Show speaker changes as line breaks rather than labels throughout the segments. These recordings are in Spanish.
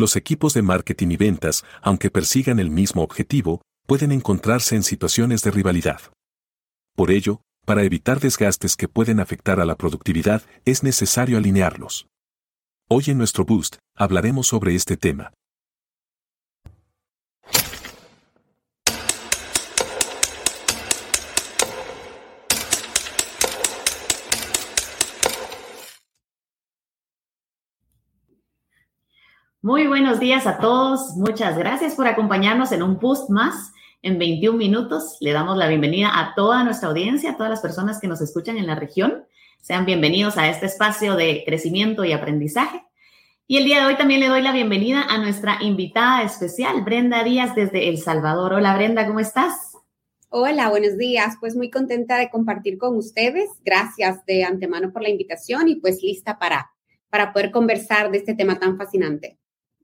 los equipos de marketing y ventas, aunque persigan el mismo objetivo, pueden encontrarse en situaciones de rivalidad. Por ello, para evitar desgastes que pueden afectar a la productividad, es necesario alinearlos. Hoy en nuestro Boost, hablaremos sobre este tema.
Muy buenos días a todos. Muchas gracias por acompañarnos en un Boost más en 21 minutos. Le damos la bienvenida a toda nuestra audiencia, a todas las personas que nos escuchan en la región. Sean bienvenidos a este espacio de crecimiento y aprendizaje. Y el día de hoy también le doy la bienvenida a nuestra invitada especial, Brenda Díaz desde El Salvador. Hola Brenda, ¿cómo estás?
Hola, buenos días. Pues muy contenta de compartir con ustedes. Gracias de antemano por la invitación y pues lista para, para poder conversar de este tema tan fascinante.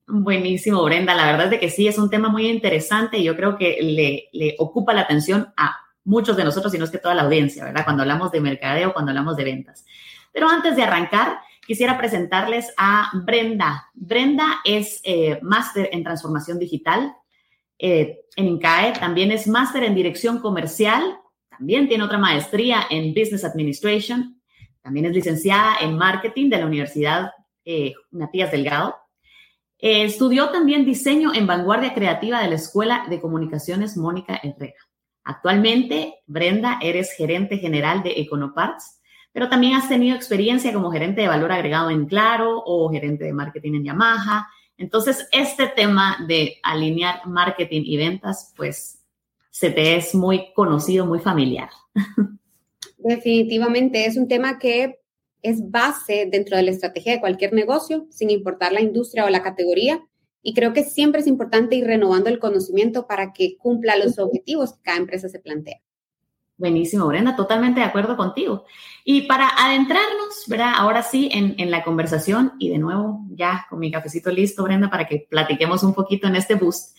Buenísimo, Brenda. La verdad es de que sí, es un tema muy interesante y yo creo que le, le, ocupa la atención a muchos de nosotros, y no es que toda la audiencia, ¿verdad? Cuando hablamos de mercadeo, cuando hablamos de ventas. Pero antes de arrancar, quisiera presentarles a Brenda. Brenda es eh, máster en transformación digital eh, en INCAE, también es máster en dirección comercial, también tiene otra maestría en Business Administration, también es licenciada en marketing de la Universidad eh, Matías Delgado eh, estudió también diseño en vanguardia creativa de la Escuela de Comunicaciones Mónica Herrera. Actualmente, Brenda, eres gerente general de Econoparts, pero también has tenido experiencia como gerente de valor agregado en Claro o gerente de marketing en Yamaha. Entonces, este tema de alinear marketing y ventas, pues se te es muy conocido, muy familiar.
Definitivamente es un tema que es base dentro de la estrategia de cualquier negocio, sin importar la industria o la categoría. Y creo que siempre es importante ir renovando el conocimiento para que cumpla los objetivos que cada empresa se plantea.
Buenísimo, Brenda, totalmente de acuerdo contigo. Y para adentrarnos, ¿verdad? Ahora sí, en, en, la conversación y de nuevo ya con mi cafecito listo, Brenda, para que platiquemos un poquito en este boost.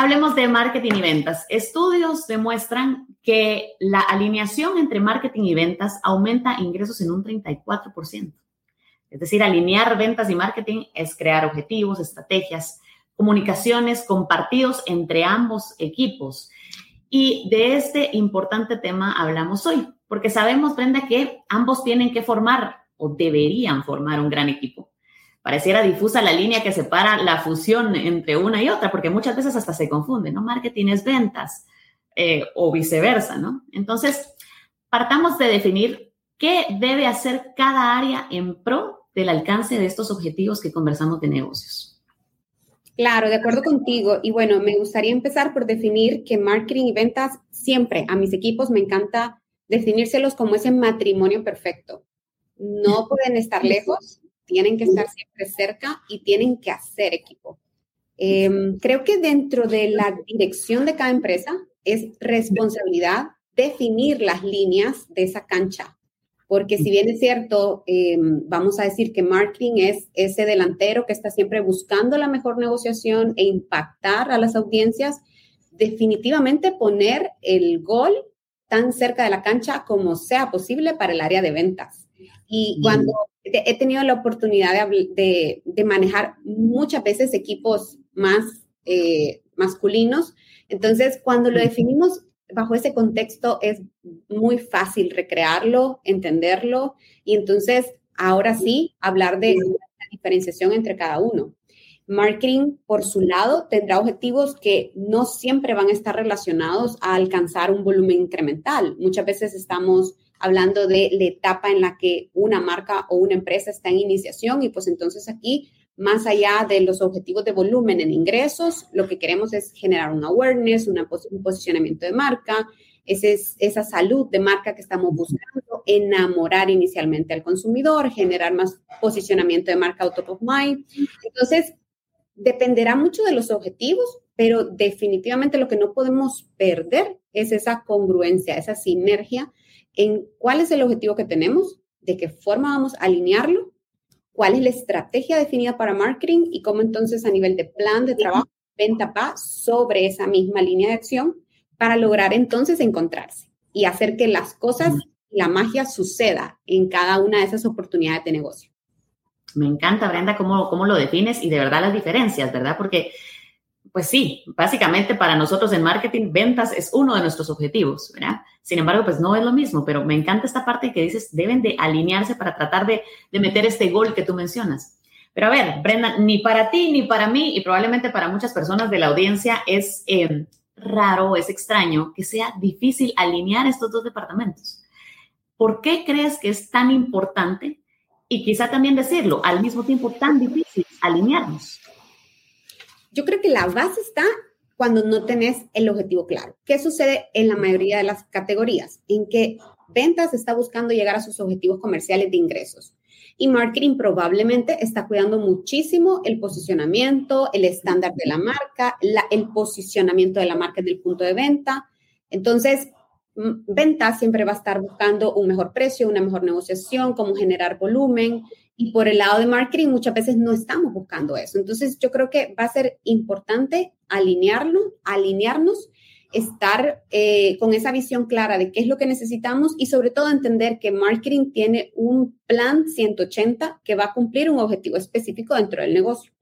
Hablemos de marketing y ventas. Estudios demuestran que la alineación entre marketing y ventas aumenta ingresos en un 34%. Es decir, alinear ventas y marketing es crear objetivos, estrategias, comunicaciones compartidos entre ambos equipos. Y de este importante tema hablamos hoy, porque sabemos, Brenda, que ambos tienen que formar o deberían formar un gran equipo pareciera difusa la línea que separa la fusión entre una y otra, porque muchas veces hasta se confunde, ¿no? Marketing es ventas eh, o viceversa, ¿no? Entonces, partamos de definir qué debe hacer cada área en pro del alcance de estos objetivos que conversamos de negocios.
Claro, de acuerdo contigo. Y bueno, me gustaría empezar por definir que marketing y ventas siempre a mis equipos me encanta definírselos como ese matrimonio perfecto. No pueden estar lejos, tienen que estar siempre cerca y tienen que hacer equipo. Em, creo que dentro de la dirección de cada empresa es responsabilidad definir las líneas de esa cancha. Porque si bien es cierto, em, vamos a decir que marketing es ese delantero que está siempre buscando la mejor negociación e impactar a las audiencias, definitivamente poner el gol tan cerca de la cancha como sea posible para el área de ventas. Y cuando he tenido la oportunidad de, manejar muchas veces equipos más eh, masculinos. Entonces, cuando lo definimos bajo ese contexto, es muy fácil recrearlo, entenderlo y entonces, ahora sí, hablar de la diferenciación entre cada uno. Marketing, por su lado, tendrá objetivos que no siempre van a estar relacionados a alcanzar un volumen incremental. Muchas veces estamos hablando de la etapa en la que una marca o una empresa está en iniciación y pues entonces aquí, más allá de los objetivos de volumen en ingresos, lo que queremos es generar un awareness, un posicionamiento de marca, ese es, esa salud de marca que estamos buscando, enamorar inicialmente al consumidor, generar más posicionamiento de marca out of mind. Entonces, dependerá mucho de los objetivos, pero definitivamente lo que no podemos perder es esa congruencia, esa sinergia en cuál es el objetivo que tenemos, de qué forma vamos a alinearlo, cuál es la estrategia definida para marketing y cómo entonces a nivel de plan de trabajo, venta va sobre esa misma línea de acción para lograr entonces encontrarse y hacer que las cosas, la magia suceda en cada una de esas oportunidades de negocio.
Me encanta, Brenda, cómo, cómo lo defines y de verdad las diferencias, ¿verdad? Porque, pues sí, básicamente para nosotros en marketing, ventas es uno de nuestros objetivos, ¿verdad? Sin embargo, pues no es lo mismo, pero me encanta esta parte que dices, deben de alinearse para tratar de, de meter este gol que tú mencionas. Pero a ver, Brenda, ni para ti ni para mí y probablemente para muchas personas de la audiencia es eh, raro, es extraño que sea difícil alinear estos dos departamentos. ¿Por qué crees que es tan importante y quizá también decirlo, al mismo tiempo tan difícil alinearnos?
Yo creo que la base está cuando no tenés el objetivo claro. ¿Qué sucede en la mayoría de las categorías? En que ventas está buscando llegar a sus objetivos comerciales de ingresos y marketing probablemente está cuidando muchísimo el posicionamiento, el estándar de la marca, el posicionamiento de la marca en el punto de venta. Entonces, venta siempre va a estar buscando un mejor precio, una mejor negociación, cómo generar volumen. Y por el lado de marketing muchas veces no estamos buscando eso. Entonces, yo creo que va a ser importante alinearlo, alinearnos estar eh, con esa visión clara de qué es lo que necesitamos y sobre todo entender que marketing tiene un plan 180 que va a cumplir un objetivo específico dentro del negocio.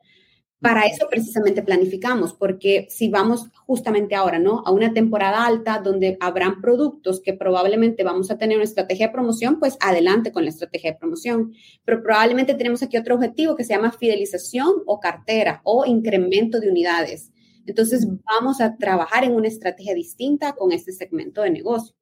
Para eso precisamente planificamos, porque si vamos justamente ahora, ¿no? A una temporada alta donde habrán productos que probablemente vamos a tener una estrategia de promoción, pues adelante con la estrategia de promoción. Pero probablemente tenemos aquí otro objetivo que se llama fidelización o cartera o incremento de unidades. Entonces, vamos a trabajar en una estrategia distinta con este segmento de negocio.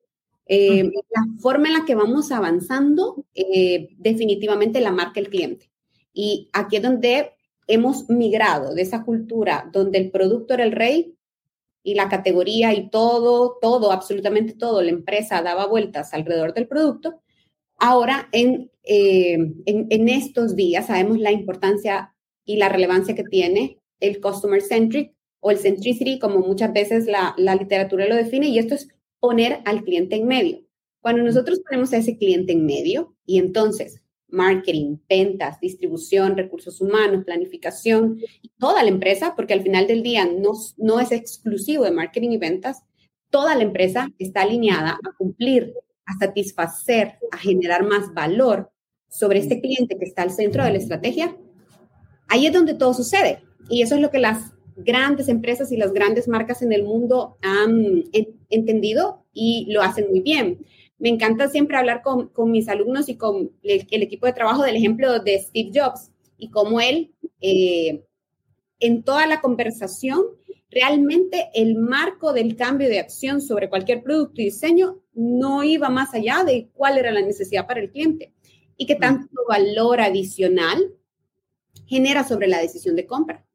Eh, la forma en la que vamos avanzando, eh, definitivamente la marca el cliente. Y aquí es donde hemos migrado de esa cultura donde el producto era el rey y la categoría y todo, todo, absolutamente todo, la empresa daba vueltas alrededor del producto. Ahora, en, eh, en, en estos días, sabemos la importancia y la relevancia que tiene el customer centric o el centricity, como muchas veces la, literatura lo define, y esto es poner al cliente en medio. Cuando nosotros ponemos a ese cliente en medio y entonces marketing, ventas, distribución, recursos humanos, planificación, toda la empresa, porque al final del día no, no es exclusivo de marketing y ventas, toda la empresa está alineada a cumplir, a satisfacer, a generar más valor sobre este cliente que está al centro de la estrategia. Ahí es donde todo sucede. Y eso es lo que las grandes empresas y las grandes marcas en el mundo han entendido y lo hacen muy bien. Me encanta siempre hablar con, mis alumnos y con el, equipo de trabajo del ejemplo de Steve Jobs y cómo él, eh, en toda la conversación, realmente el marco del cambio de acción sobre cualquier producto y diseño no iba más allá de cuál era la necesidad para el cliente y qué tanto valor adicional genera sobre la decisión de compra.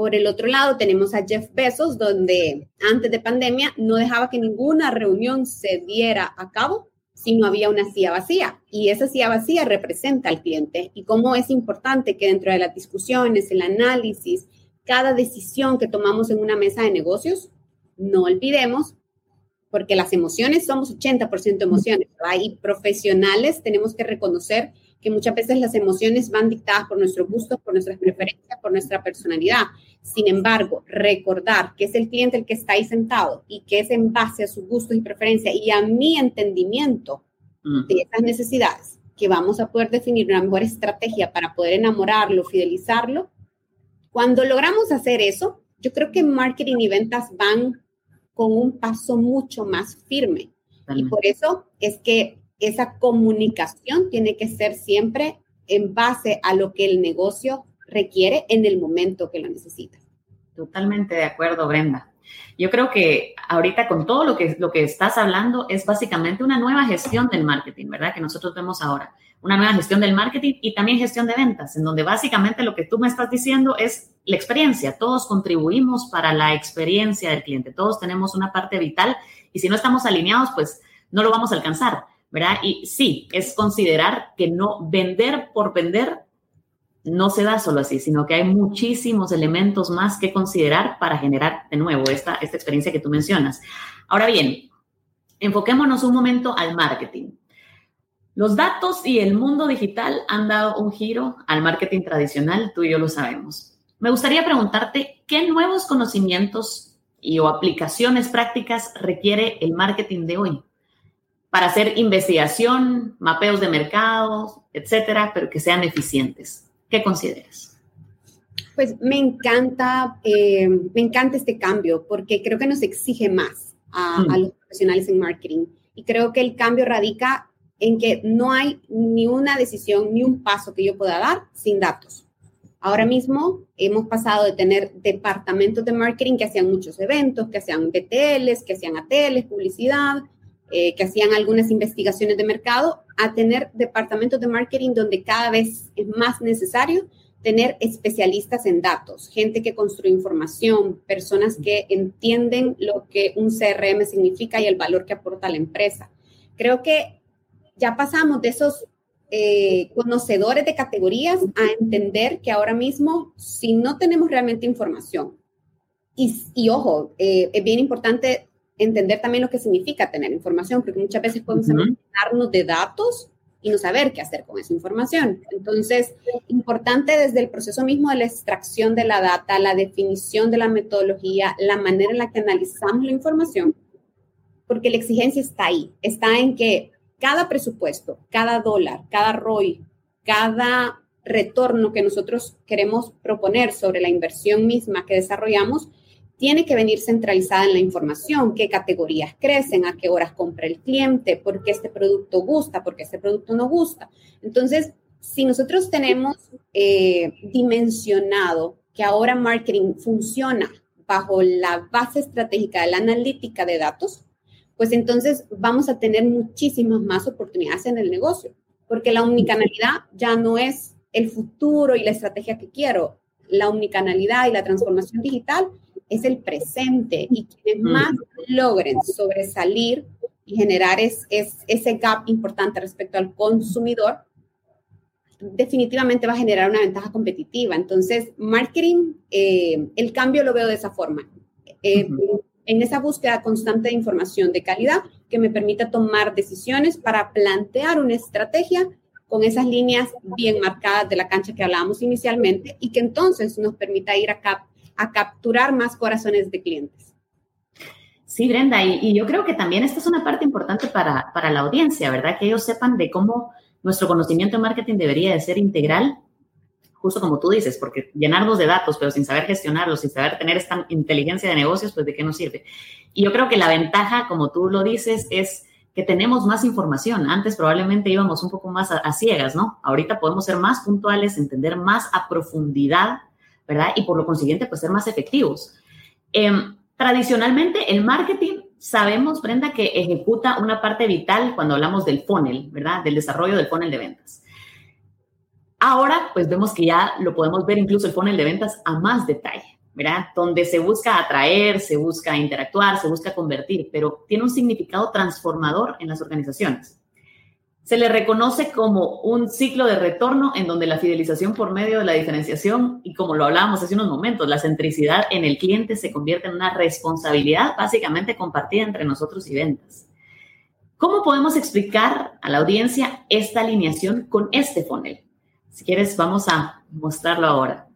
Por el otro lado, tenemos a Jeff Bezos, donde antes de pandemia no dejaba que ninguna reunión se diera a cabo si no había una silla vacía. Y esa silla vacía representa al cliente y cómo es importante que dentro de las discusiones, el análisis, cada decisión que tomamos en una mesa de negocios, no olvidemos, porque las emociones somos 80% emociones, ¿verdad? Y profesionales tenemos que reconocer que muchas veces las emociones van dictadas por nuestros gustos, por nuestras preferencias, por nuestra personalidad. Sin embargo, recordar que es el cliente el que está ahí sentado y que es en base a sus gustos y preferencias y a mi entendimiento de esas necesidades que vamos a poder definir una mejor estrategia para poder enamorarlo, fidelizarlo. Cuando logramos hacer eso, yo creo que marketing y ventas van con un paso mucho más firme. Y por eso es que esa comunicación tiene que ser siempre en base a lo que el negocio requiere en el momento que lo necesita.
Totalmente de acuerdo, Brenda. Yo creo que ahorita con todo lo que, lo que estás hablando es básicamente una nueva gestión del marketing, ¿verdad? Que nosotros vemos ahora. Una nueva gestión del marketing y también gestión de ventas, en donde básicamente lo que tú me estás diciendo es la experiencia. Todos contribuimos para la experiencia del cliente. Todos tenemos una parte vital y si no estamos alineados, pues no lo vamos a alcanzar. ¿Verdad? Y sí, es considerar que no vender por vender no se da solo así, sino que hay muchísimos elementos más que considerar para generar de nuevo esta, esta experiencia que tú mencionas. Ahora bien, enfoquémonos un momento al marketing. Los datos y el mundo digital han dado un giro al marketing tradicional, tú y yo lo sabemos. Me gustaría preguntarte, ¿qué nuevos conocimientos y o aplicaciones prácticas requiere el marketing de hoy? Para hacer investigación, mapeos de mercados, etcétera, pero que sean eficientes. ¿Qué consideras?
Pues me encanta, eh, me encanta este cambio porque creo que nos exige más a, a, mm. los profesionales en marketing. Y creo que el cambio radica en que no hay ni una decisión ni un paso que yo pueda dar sin datos. Ahora mismo hemos pasado de tener departamentos de marketing que hacían muchos eventos, que hacían BTLs, que hacían ATLs, publicidad, eh, que hacían algunas investigaciones de mercado, a tener departamentos de marketing donde cada vez es más necesario tener especialistas en datos, gente que construye información, personas que entienden lo que un CRM significa y el valor que aporta a la empresa. Creo que ya pasamos de esos eh, conocedores de categorías a entender que ahora mismo, si no tenemos realmente información, y, y ojo, eh, es bien importante entender también lo que significa tener información, porque muchas veces podemos uh de datos y no saber qué hacer con esa información. Entonces, importante desde el proceso mismo de la extracción de la data, la definición de la metodología, la manera en la que analizamos la información, porque la exigencia está ahí, está en que cada presupuesto, cada dólar, cada ROI, cada retorno que nosotros queremos proponer sobre la inversión misma que desarrollamos, tiene que venir centralizada en la información, qué categorías crecen, a qué horas compra el cliente, por qué este producto gusta, por qué este producto no gusta. Entonces, si nosotros tenemos eh, dimensionado que ahora marketing funciona bajo la base estratégica de la analítica de datos, pues entonces vamos a tener muchísimas más oportunidades en el negocio, porque la omnicanalidad ya no es el futuro y la estrategia que quiero. La omnicanalidad y la transformación digital es el presente y quienes más logren sobresalir y generar es, ese gap importante respecto al consumidor, definitivamente va a generar una ventaja competitiva. Entonces, marketing, eh, el cambio lo veo de esa forma. Eh, en esa búsqueda constante de información de calidad que me permita tomar decisiones para plantear una estrategia con esas líneas bien marcadas de la cancha que hablábamos inicialmente y que entonces nos permita ir a, a capturar más corazones de clientes.
Sí, Brenda, y, y, yo creo que también esta es una parte importante para, para la audiencia, ¿verdad? Que ellos sepan de cómo nuestro conocimiento de marketing debería de ser integral justo como tú dices, porque llenarnos de datos, pero sin saber gestionarlos, sin saber tener esta inteligencia de negocios, pues de qué nos sirve. Y yo creo que la ventaja, como tú lo dices, es que tenemos más información. Antes probablemente íbamos un poco más a, ciegas, ¿no? Ahorita podemos ser más puntuales, entender más a profundidad, Y por lo consiguiente, pues ser más efectivos. Em, tradicionalmente, el marketing, sabemos, Brenda, que ejecuta una parte vital cuando hablamos del funnel, ¿verdad? Del desarrollo del funnel de ventas. Ahora, pues vemos que ya lo podemos ver incluso el funnel de ventas a más detalle, ¿verdad? Donde se busca atraer, se busca interactuar, se busca convertir, pero tiene un significado transformador en las organizaciones. Se le reconoce como un ciclo de retorno en donde la fidelización por medio de la diferenciación y como lo hablábamos hace unos momentos, la centricidad en el cliente se convierte en una responsabilidad básicamente compartida entre nosotros y ventas. ¿Cómo podemos explicar a la audiencia esta alineación con este funnel? Si quieres, vamos a mostrarlo ahora.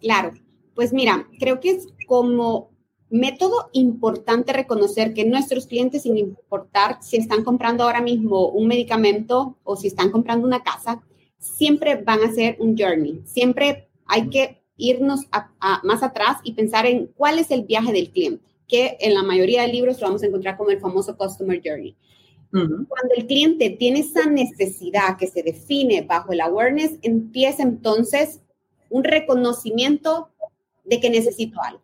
Claro, pues mira, creo que es como método importante reconocer que nuestros clientes, sin importar si están comprando ahora mismo un medicamento o si están comprando una casa, siempre van a ser un journey. Siempre hay que irnos más atrás y pensar en cuál es el viaje del cliente, que en la mayoría de libros lo vamos a encontrar como el famoso Customer Journey. Cuando el cliente tiene esa necesidad que se define bajo el awareness, empieza entonces un reconocimiento de que necesito algo.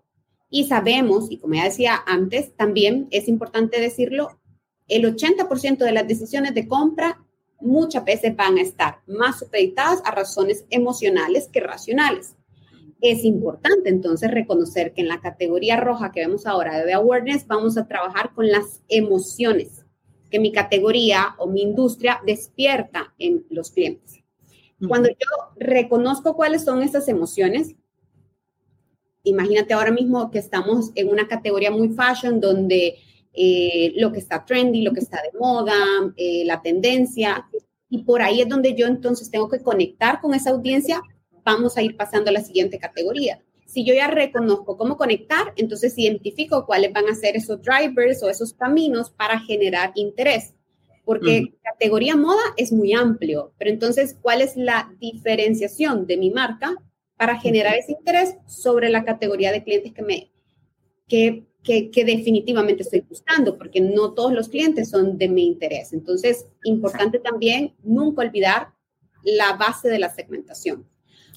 Y sabemos, y como ya decía antes, también es importante decirlo, el 80% de las decisiones de compra muchas veces van a estar más supeditadas a razones emocionales que racionales. Es importante entonces reconocer que en la categoría roja que vemos ahora de awareness vamos a trabajar con las emociones que mi categoría o mi industria despierta en los clientes. Cuando yo reconozco cuáles son esas emociones, imagínate ahora mismo que estamos en una categoría muy fashion donde eh, lo que está trendy, lo que está de moda, eh, la tendencia, y por ahí es donde yo entonces tengo que conectar con esa audiencia, vamos a ir pasando a la siguiente categoría. Si yo ya reconozco cómo conectar, entonces identifico cuáles van a ser esos drivers o esos caminos para generar interés. Porque categoría moda es muy amplio, pero entonces, ¿cuál es la diferenciación de mi marca para generar ese interés sobre la categoría de clientes que me que, que, definitivamente estoy buscando, porque no todos los clientes son de mi interés. Entonces, importante también nunca olvidar la base de la segmentación.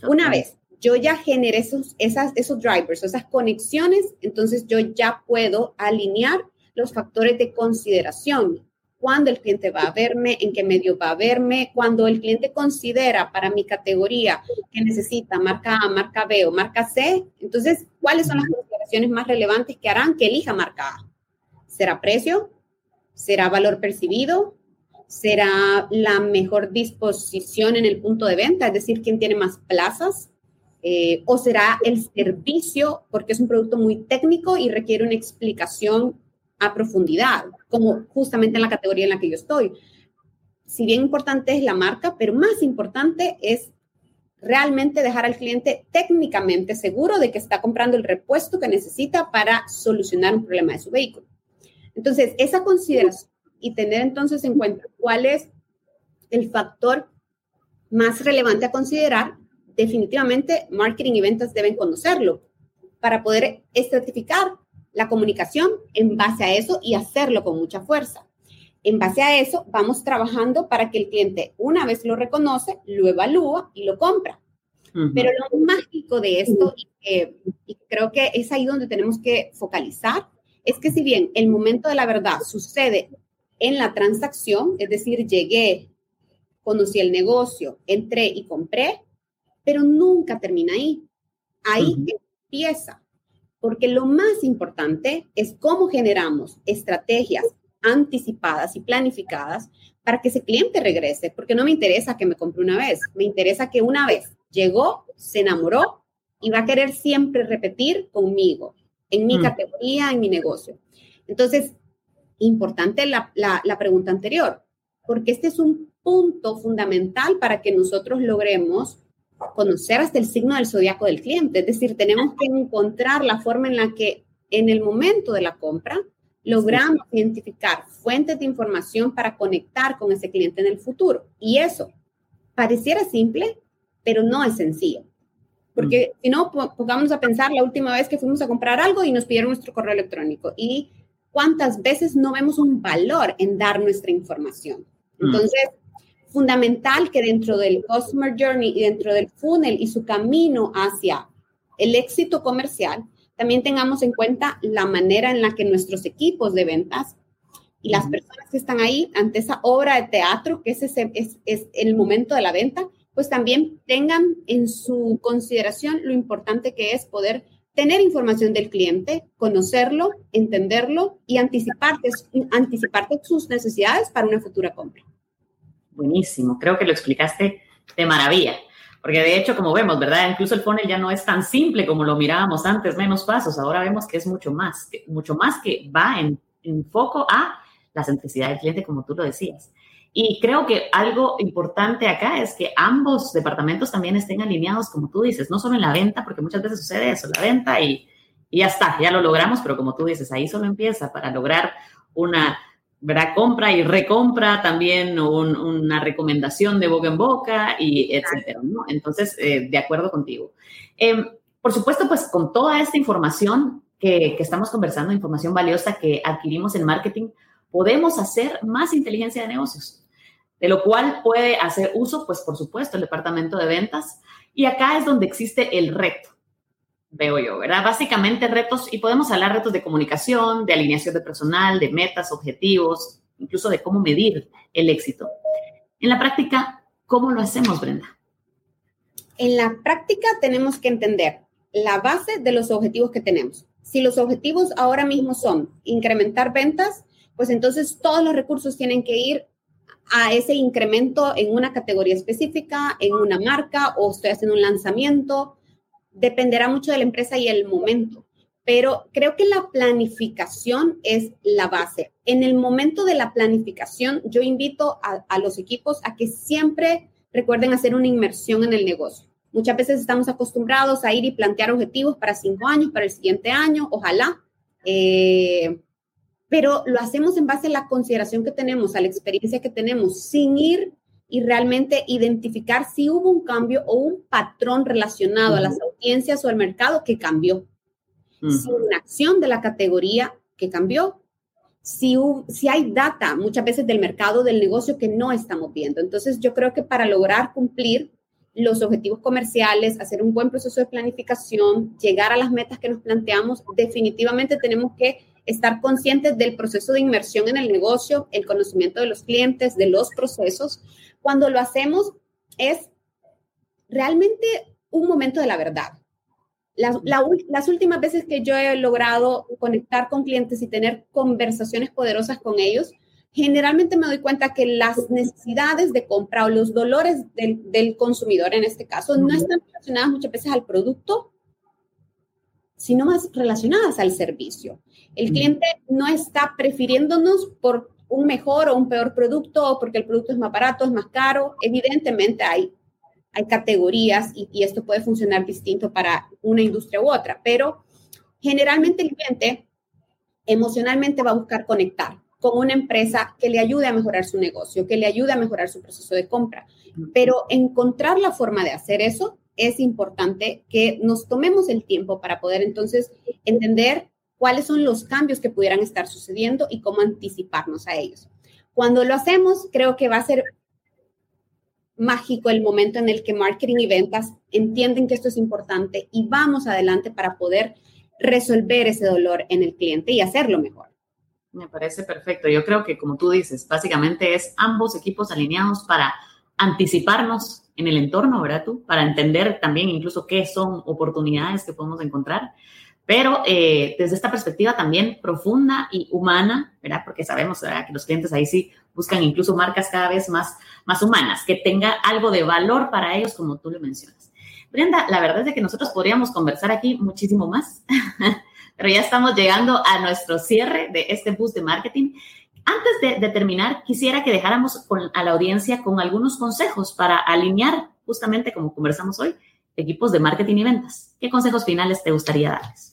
Una vez yo ya generé esos, esas, esos drivers, esas conexiones, entonces yo ya puedo alinear los factores de consideración. Cuándo el cliente va a verme, en qué medio va a verme, cuando el cliente considera para mi categoría que necesita marca A, marca B o marca C, entonces, ¿cuáles son las consideraciones más relevantes que harán que elija marca A? ¿Será precio? ¿Será valor percibido? ¿Será la mejor disposición en el punto de venta? Es decir, ¿quién tiene más plazas? Eh, ¿O será el servicio porque es un producto muy técnico y requiere una explicación a profundidad, como justamente en la categoría en la que yo estoy. Si bien importante es la marca, pero más importante es realmente dejar al cliente técnicamente seguro de que está comprando el repuesto que necesita para solucionar un problema de su vehículo. Entonces, esa consideración y tener entonces en cuenta cuál es el factor más relevante a considerar, definitivamente marketing y ventas deben conocerlo para poder estratificar la comunicación en base a eso y hacerlo con mucha fuerza. En base a eso, vamos trabajando para que el cliente, una vez lo reconoce, lo evalúa y lo compra. Pero lo mágico de esto, y, y creo que es ahí donde tenemos que focalizar, es que si bien el momento de la verdad sucede en la transacción, es decir, llegué, conocí el negocio, entré y compré, pero nunca termina ahí. Ahí empieza porque lo más importante es cómo generamos estrategias anticipadas y planificadas para que ese cliente regrese, porque no me interesa que me compre una vez, me interesa que una vez llegó, se enamoró y va a querer siempre repetir conmigo, en mi mm. categoría, en mi negocio. Entonces, importante la, la pregunta anterior, porque este es un punto fundamental para que nosotros logremos conocer hasta el signo del zodiaco del cliente. Es decir, tenemos que encontrar la forma en la que en el momento de la compra logramos identificar fuentes de información para conectar con ese cliente en el futuro. Y eso pareciera simple, pero no es sencillo. Porque mm. si no, pongámonos a pensar la última vez que fuimos a comprar algo y nos pidieron nuestro correo electrónico. Y cuántas veces no vemos un valor en dar nuestra información. Mm. Entonces, fundamental que dentro del Customer Journey y dentro del funnel y su camino hacia el éxito comercial, también tengamos en cuenta la manera en la que nuestros equipos de ventas y las personas que están ahí ante esa obra de teatro, que es, ese, es, es el momento de la venta, pues también tengan en su consideración lo importante que es poder tener información del cliente, conocerlo, entenderlo y anticiparte, anticiparte sus necesidades para una futura compra
buenísimo. Creo que lo explicaste de maravilla. Porque de hecho, como vemos, ¿verdad? Incluso el funnel ya no es tan simple como lo mirábamos antes, menos pasos. Ahora vemos que es mucho más, mucho más que va en, en foco a la centricidad del cliente, como tú lo decías. Y creo que algo importante acá es que ambos departamentos también estén alineados, como tú dices, no solo en la venta, porque muchas veces sucede eso, la venta y, y ya está, ya lo logramos, pero como tú dices, ahí solo empieza para lograr una ¿verdad? Compra y recompra, también una recomendación de boca en boca y etcétera, ¿no? Entonces, eh, de acuerdo contigo. Em, por supuesto, pues con toda esta información que, que, estamos conversando, información valiosa que adquirimos en marketing, podemos hacer más inteligencia de negocios, de lo cual puede hacer uso, pues por supuesto, el departamento de ventas. Y acá es donde existe el reto veo yo, ¿verdad? Básicamente retos, y podemos hablar retos de comunicación, de alineación de personal, de metas, objetivos, incluso de cómo medir el éxito. En la práctica, ¿cómo lo hacemos, Brenda?
En la práctica tenemos que entender la base de los objetivos que tenemos. Si los objetivos ahora mismo son incrementar ventas, pues entonces todos los recursos tienen que ir a ese incremento en una categoría específica, en una marca, o estoy haciendo un lanzamiento, dependerá mucho de la empresa y el momento, pero creo que la planificación es la base. En el momento de la planificación, yo invito a, los equipos a que siempre recuerden hacer una inmersión en el negocio. Muchas veces estamos acostumbrados a ir y plantear objetivos para cinco años, para el siguiente año, ojalá. Eh, pero lo hacemos en base a la consideración que tenemos, a la experiencia que tenemos, sin ir y realmente identificar si hubo un cambio o un patrón relacionado a las audiencias o al mercado que cambió. Si una acción de la categoría que cambió, si, si hay data muchas veces del mercado, del negocio que no estamos viendo. Entonces, yo creo que para lograr cumplir los objetivos comerciales, hacer un buen proceso de planificación, llegar a las metas que nos planteamos, definitivamente tenemos que estar conscientes del proceso de inmersión en el negocio, el conocimiento de los clientes, de los procesos. Cuando lo hacemos es realmente un momento de la verdad. Las, últimas veces que yo he logrado conectar con clientes y tener conversaciones poderosas con ellos, generalmente me doy cuenta que las necesidades de compra o los dolores del, consumidor en este caso no están relacionadas muchas veces al producto, sino más relacionadas al servicio. El cliente no está prefiriéndonos por un mejor o un peor producto o porque el producto es más barato, es más caro. Evidentemente hay hay categorías y, esto puede funcionar distinto para una industria u otra, pero generalmente el cliente emocionalmente va a buscar conectar con una empresa que le ayude a mejorar su negocio, que le ayude a mejorar su proceso de compra. Pero encontrar la forma de hacer eso es importante que nos tomemos el tiempo para poder entonces entender cuáles son los cambios que pudieran estar sucediendo y cómo anticiparnos a ellos. Cuando lo hacemos, creo que va a ser mágico el momento en el que marketing y ventas entienden que esto es importante y vamos adelante para poder resolver ese dolor en el cliente y hacerlo mejor.
Me parece perfecto. Yo creo que, como tú dices, básicamente es ambos equipos alineados para anticiparnos en el entorno, ¿verdad tú? Para entender también incluso qué son oportunidades que podemos encontrar pero eh, desde esta perspectiva también profunda y humana, ¿verdad? Porque sabemos ¿verdad? que los clientes ahí sí buscan incluso marcas cada vez más, más humanas, que tenga algo de valor para ellos, como tú lo mencionas. Brenda, la verdad es que nosotros podríamos conversar aquí muchísimo más, pero ya estamos llegando a nuestro cierre de este boost de marketing. Antes de, terminar, quisiera que dejáramos a la audiencia con algunos consejos para alinear, justamente como conversamos hoy, equipos de marketing y ventas. ¿Qué consejos finales te gustaría darles?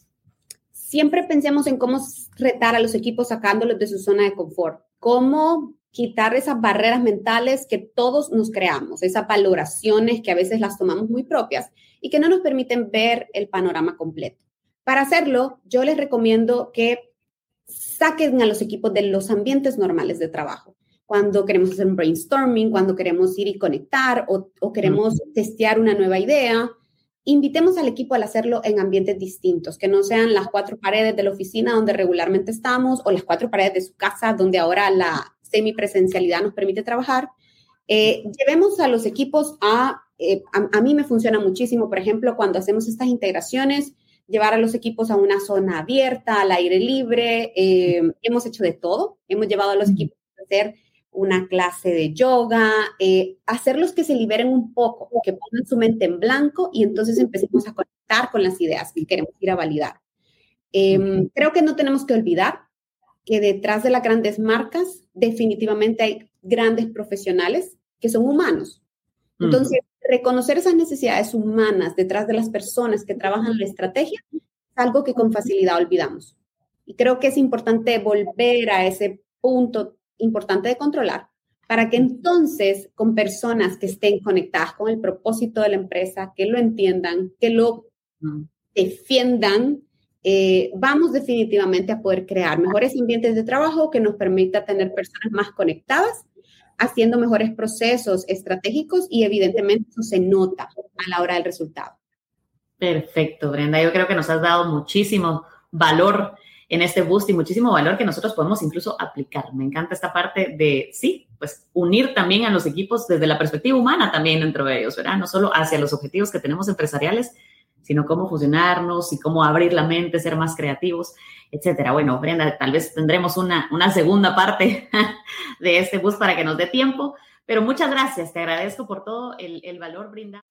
Siempre pensemos en cómo retar a los equipos sacándolos de su zona de confort, cómo quitar esas barreras mentales que todos nos creamos, esas valoraciones que a veces las tomamos muy propias y que no nos permiten ver el panorama completo. Para hacerlo, yo les recomiendo que saquen a los equipos de los ambientes normales de trabajo. Cuando queremos hacer un brainstorming, cuando queremos ir y conectar o, o queremos testear una nueva idea, invitemos al equipo al hacerlo en ambientes distintos, que no sean las cuatro paredes de la oficina donde regularmente estamos o las cuatro paredes de su casa donde ahora la semipresencialidad nos permite trabajar. Eh, llevemos a los equipos eh, a, a, mí me funciona muchísimo, por ejemplo, cuando hacemos estas integraciones, llevar a los equipos a una zona abierta, al aire libre. Eh, hemos hecho de todo. Hemos llevado a los equipos a hacer una clase de yoga, eh, hacerlos que se liberen un poco, que pongan su mente en blanco y entonces empecemos a conectar con las ideas que queremos ir a validar. Em, creo que no tenemos que olvidar que detrás de las grandes marcas definitivamente hay grandes profesionales que son humanos. Entonces, reconocer esas necesidades humanas detrás de las personas que trabajan la estrategia es algo que con facilidad olvidamos. Y creo que es importante volver a ese punto importante de controlar para que entonces con personas que estén conectadas con el propósito de la empresa, que lo entiendan, que lo defiendan, eh, vamos definitivamente a poder crear mejores ambientes de trabajo que nos permita tener personas más conectadas, haciendo mejores procesos estratégicos y evidentemente eso se nota a la hora del resultado.
Perfecto, Brenda. Yo creo que nos has dado muchísimo valor en este boost y muchísimo valor que nosotros podemos incluso aplicar. Me encanta esta parte de, sí, pues unir también a los equipos desde la perspectiva humana también dentro de ellos, ¿verdad? No solo hacia los objetivos que tenemos empresariales, sino cómo fusionarnos y cómo abrir la mente, ser más creativos, etcétera. Bueno, Brenda, tal vez tendremos una, una segunda parte de este boost para que nos dé tiempo, pero muchas gracias, te agradezco por todo el, el valor brindado.